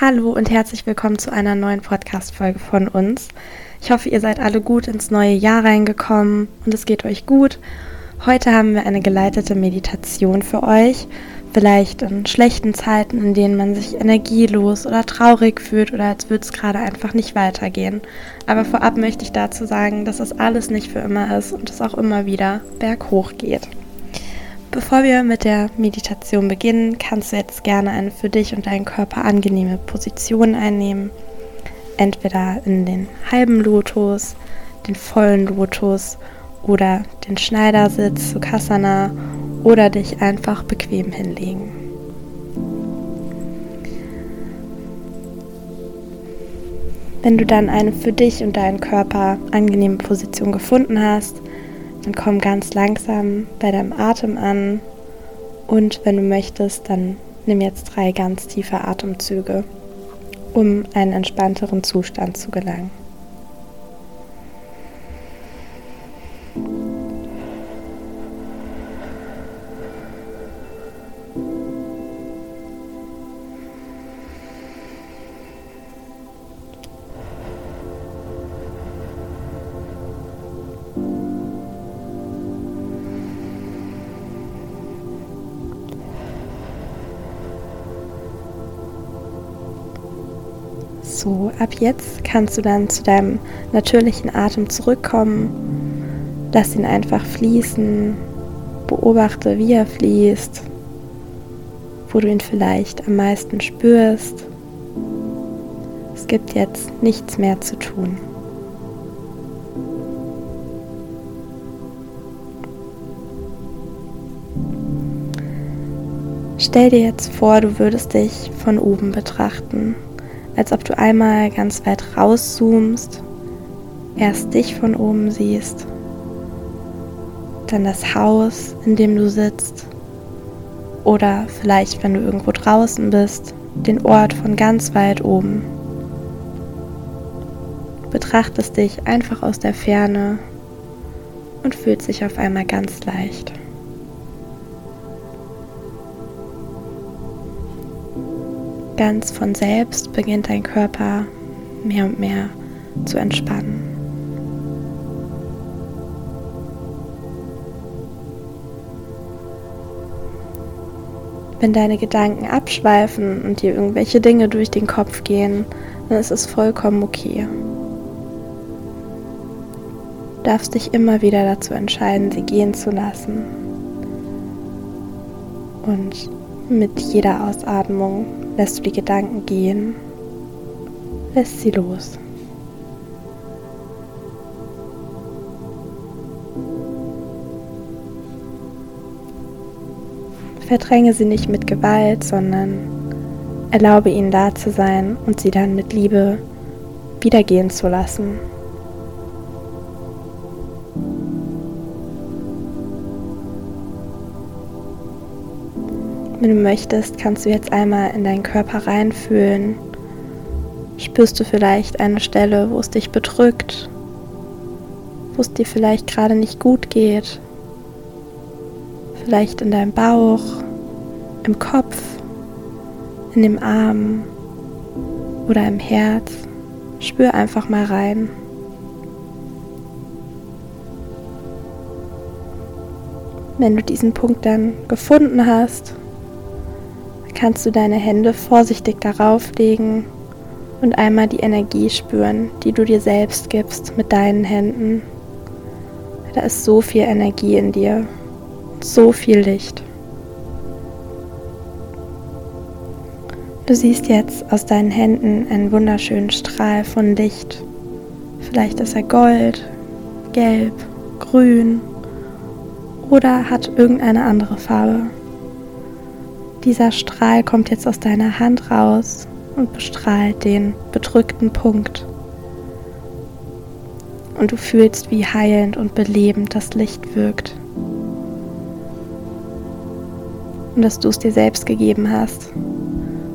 Hallo und herzlich willkommen zu einer neuen Podcast-Folge von uns. Ich hoffe, ihr seid alle gut ins neue Jahr reingekommen und es geht euch gut. Heute haben wir eine geleitete Meditation für euch. Vielleicht in schlechten Zeiten, in denen man sich energielos oder traurig fühlt oder als würde es gerade einfach nicht weitergehen. Aber vorab möchte ich dazu sagen, dass das alles nicht für immer ist und es auch immer wieder berghoch geht. Bevor wir mit der Meditation beginnen, kannst du jetzt gerne eine für dich und deinen Körper angenehme Position einnehmen. Entweder in den halben Lotus, den vollen Lotus oder den Schneidersitz, Sukhasana oder dich einfach bequem hinlegen. Wenn du dann eine für dich und deinen Körper angenehme Position gefunden hast, und komm ganz langsam bei deinem Atem an. Und wenn du möchtest, dann nimm jetzt drei ganz tiefe Atemzüge, um einen entspannteren Zustand zu gelangen. So, ab jetzt kannst du dann zu deinem natürlichen Atem zurückkommen. Lass ihn einfach fließen. Beobachte, wie er fließt, wo du ihn vielleicht am meisten spürst. Es gibt jetzt nichts mehr zu tun. Stell dir jetzt vor, du würdest dich von oben betrachten als ob du einmal ganz weit rauszoomst, erst dich von oben siehst, dann das Haus, in dem du sitzt oder vielleicht, wenn du irgendwo draußen bist, den Ort von ganz weit oben. betrachtest dich einfach aus der Ferne und fühlst dich auf einmal ganz leicht. Ganz von selbst beginnt dein Körper mehr und mehr zu entspannen. Wenn deine Gedanken abschweifen und dir irgendwelche Dinge durch den Kopf gehen, dann ist es vollkommen okay. Du darfst dich immer wieder dazu entscheiden, sie gehen zu lassen. Und mit jeder Ausatmung lässt du die Gedanken gehen, lässt sie los. Verdränge sie nicht mit Gewalt, sondern erlaube ihnen da zu sein und sie dann mit Liebe wiedergehen zu lassen. Wenn du möchtest, kannst du jetzt einmal in deinen Körper reinfühlen. Spürst du vielleicht eine Stelle, wo es dich bedrückt, wo es dir vielleicht gerade nicht gut geht? Vielleicht in deinem Bauch, im Kopf, in dem Arm oder im Herz. Spür einfach mal rein. Wenn du diesen Punkt dann gefunden hast, kannst du deine Hände vorsichtig darauf legen und einmal die Energie spüren, die du dir selbst gibst mit deinen Händen. Da ist so viel Energie in dir, so viel Licht. Du siehst jetzt aus deinen Händen einen wunderschönen Strahl von Licht. Vielleicht ist er gold, gelb, grün oder hat irgendeine andere Farbe. Dieser Strahl kommt jetzt aus deiner Hand raus und bestrahlt den bedrückten Punkt. Und du fühlst, wie heilend und belebend das Licht wirkt. Und dass du es dir selbst gegeben hast,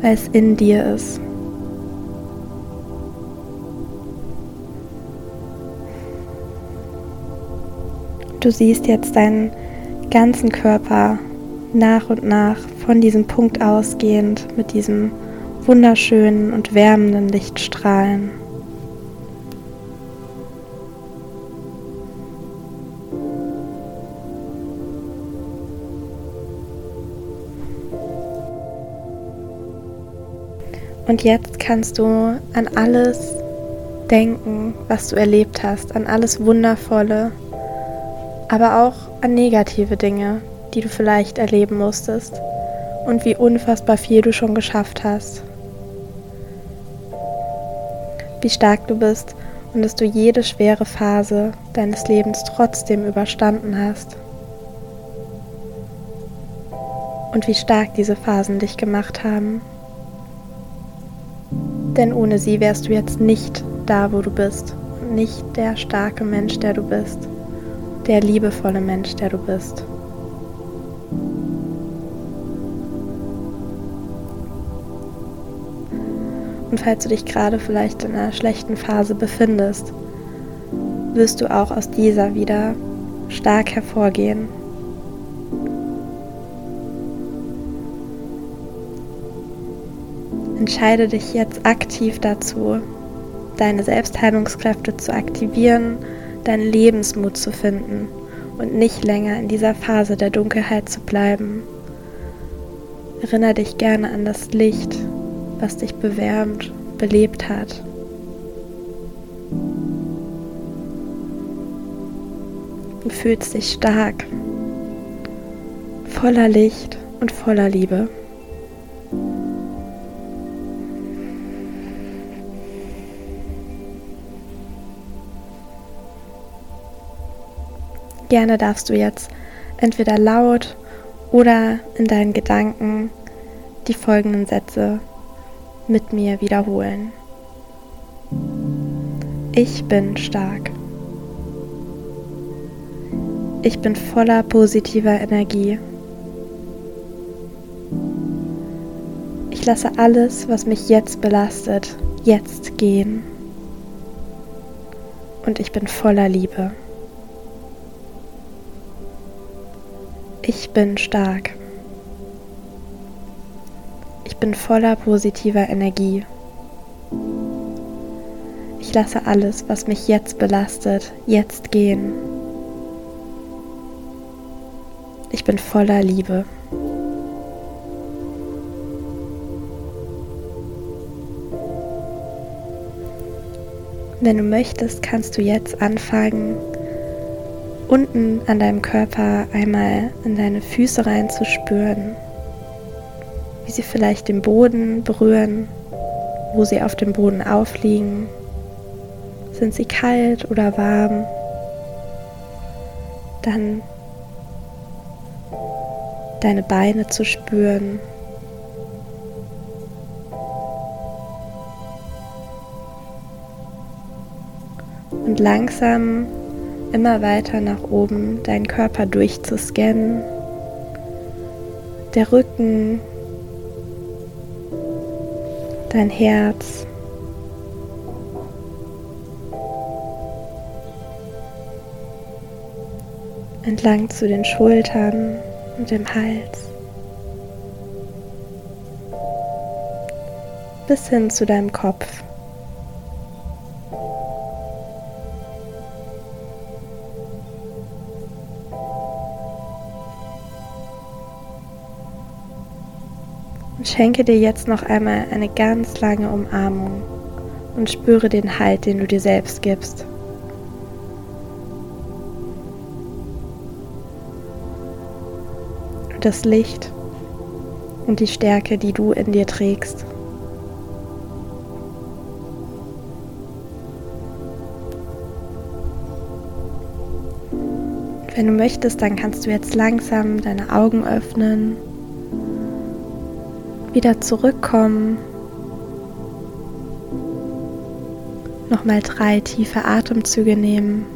weil es in dir ist. Du siehst jetzt deinen ganzen Körper nach und nach von diesem Punkt ausgehend mit diesem wunderschönen und wärmenden Lichtstrahlen. Und jetzt kannst du an alles denken, was du erlebt hast, an alles Wundervolle, aber auch an negative Dinge, die du vielleicht erleben musstest und wie unfassbar viel du schon geschafft hast. Wie stark du bist und dass du jede schwere Phase deines Lebens trotzdem überstanden hast. Und wie stark diese Phasen dich gemacht haben. Denn ohne sie wärst du jetzt nicht da, wo du bist und nicht der starke Mensch, der du bist, der liebevolle Mensch, der du bist. Und falls du dich gerade vielleicht in einer schlechten Phase befindest, wirst du auch aus dieser wieder stark hervorgehen. Entscheide dich jetzt aktiv dazu, deine Selbstheilungskräfte zu aktivieren, deinen Lebensmut zu finden und nicht länger in dieser Phase der Dunkelheit zu bleiben. Erinnere dich gerne an das Licht, was dich bewärmt, belebt hat. Du fühlst dich stark, voller Licht und voller Liebe. Gerne darfst du jetzt entweder laut oder in deinen Gedanken die folgenden Sätze mit mir wiederholen. Ich bin stark. Ich bin voller positiver Energie. Ich lasse alles, was mich jetzt belastet, jetzt gehen. Und ich bin voller Liebe. Ich bin stark. Bin voller positiver Energie. Ich lasse alles, was mich jetzt belastet, jetzt gehen. Ich bin voller Liebe. Wenn du möchtest, kannst du jetzt anfangen, unten an deinem Körper einmal in deine Füße reinzuspüren, wie sie vielleicht den Boden berühren, wo sie auf dem Boden aufliegen. Sind sie kalt oder warm? Dann deine Beine zu spüren. Und langsam immer weiter nach oben deinen Körper durchzuscannen. Der Rücken, dein Herz. Entlang zu den Schultern und dem Hals. Bis hin zu deinem Kopf. Und schenke dir jetzt noch einmal eine ganz lange Umarmung und spüre den Halt, den du dir selbst gibst. Das Licht und die Stärke, die du in dir trägst. Wenn du möchtest, dann kannst du jetzt langsam deine Augen öffnen wieder zurückkommen. Nochmal drei tiefe Atemzüge nehmen.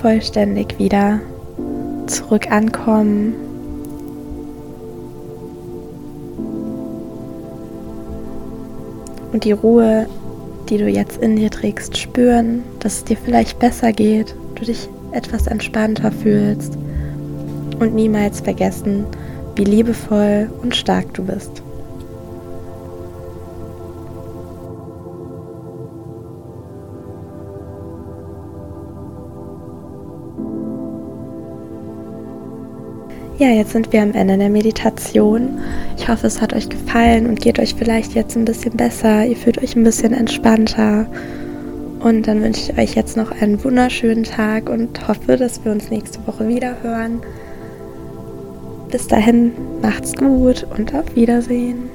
vollständig wieder zurück ankommen. Und die Ruhe, die du jetzt in dir trägst, spüren, dass es dir vielleicht besser geht, du dich etwas entspannter fühlst und niemals vergessen, wie liebevoll und stark du bist. Ja, jetzt sind wir am Ende der Meditation. Ich hoffe, es hat euch gefallen und geht euch vielleicht jetzt ein bisschen besser. Ihr fühlt euch ein bisschen entspannter. Und dann wünsche ich euch jetzt noch einen wunderschönen Tag und hoffe, dass wir uns nächste Woche wieder hören. Bis dahin, macht's gut und auf Wiedersehen.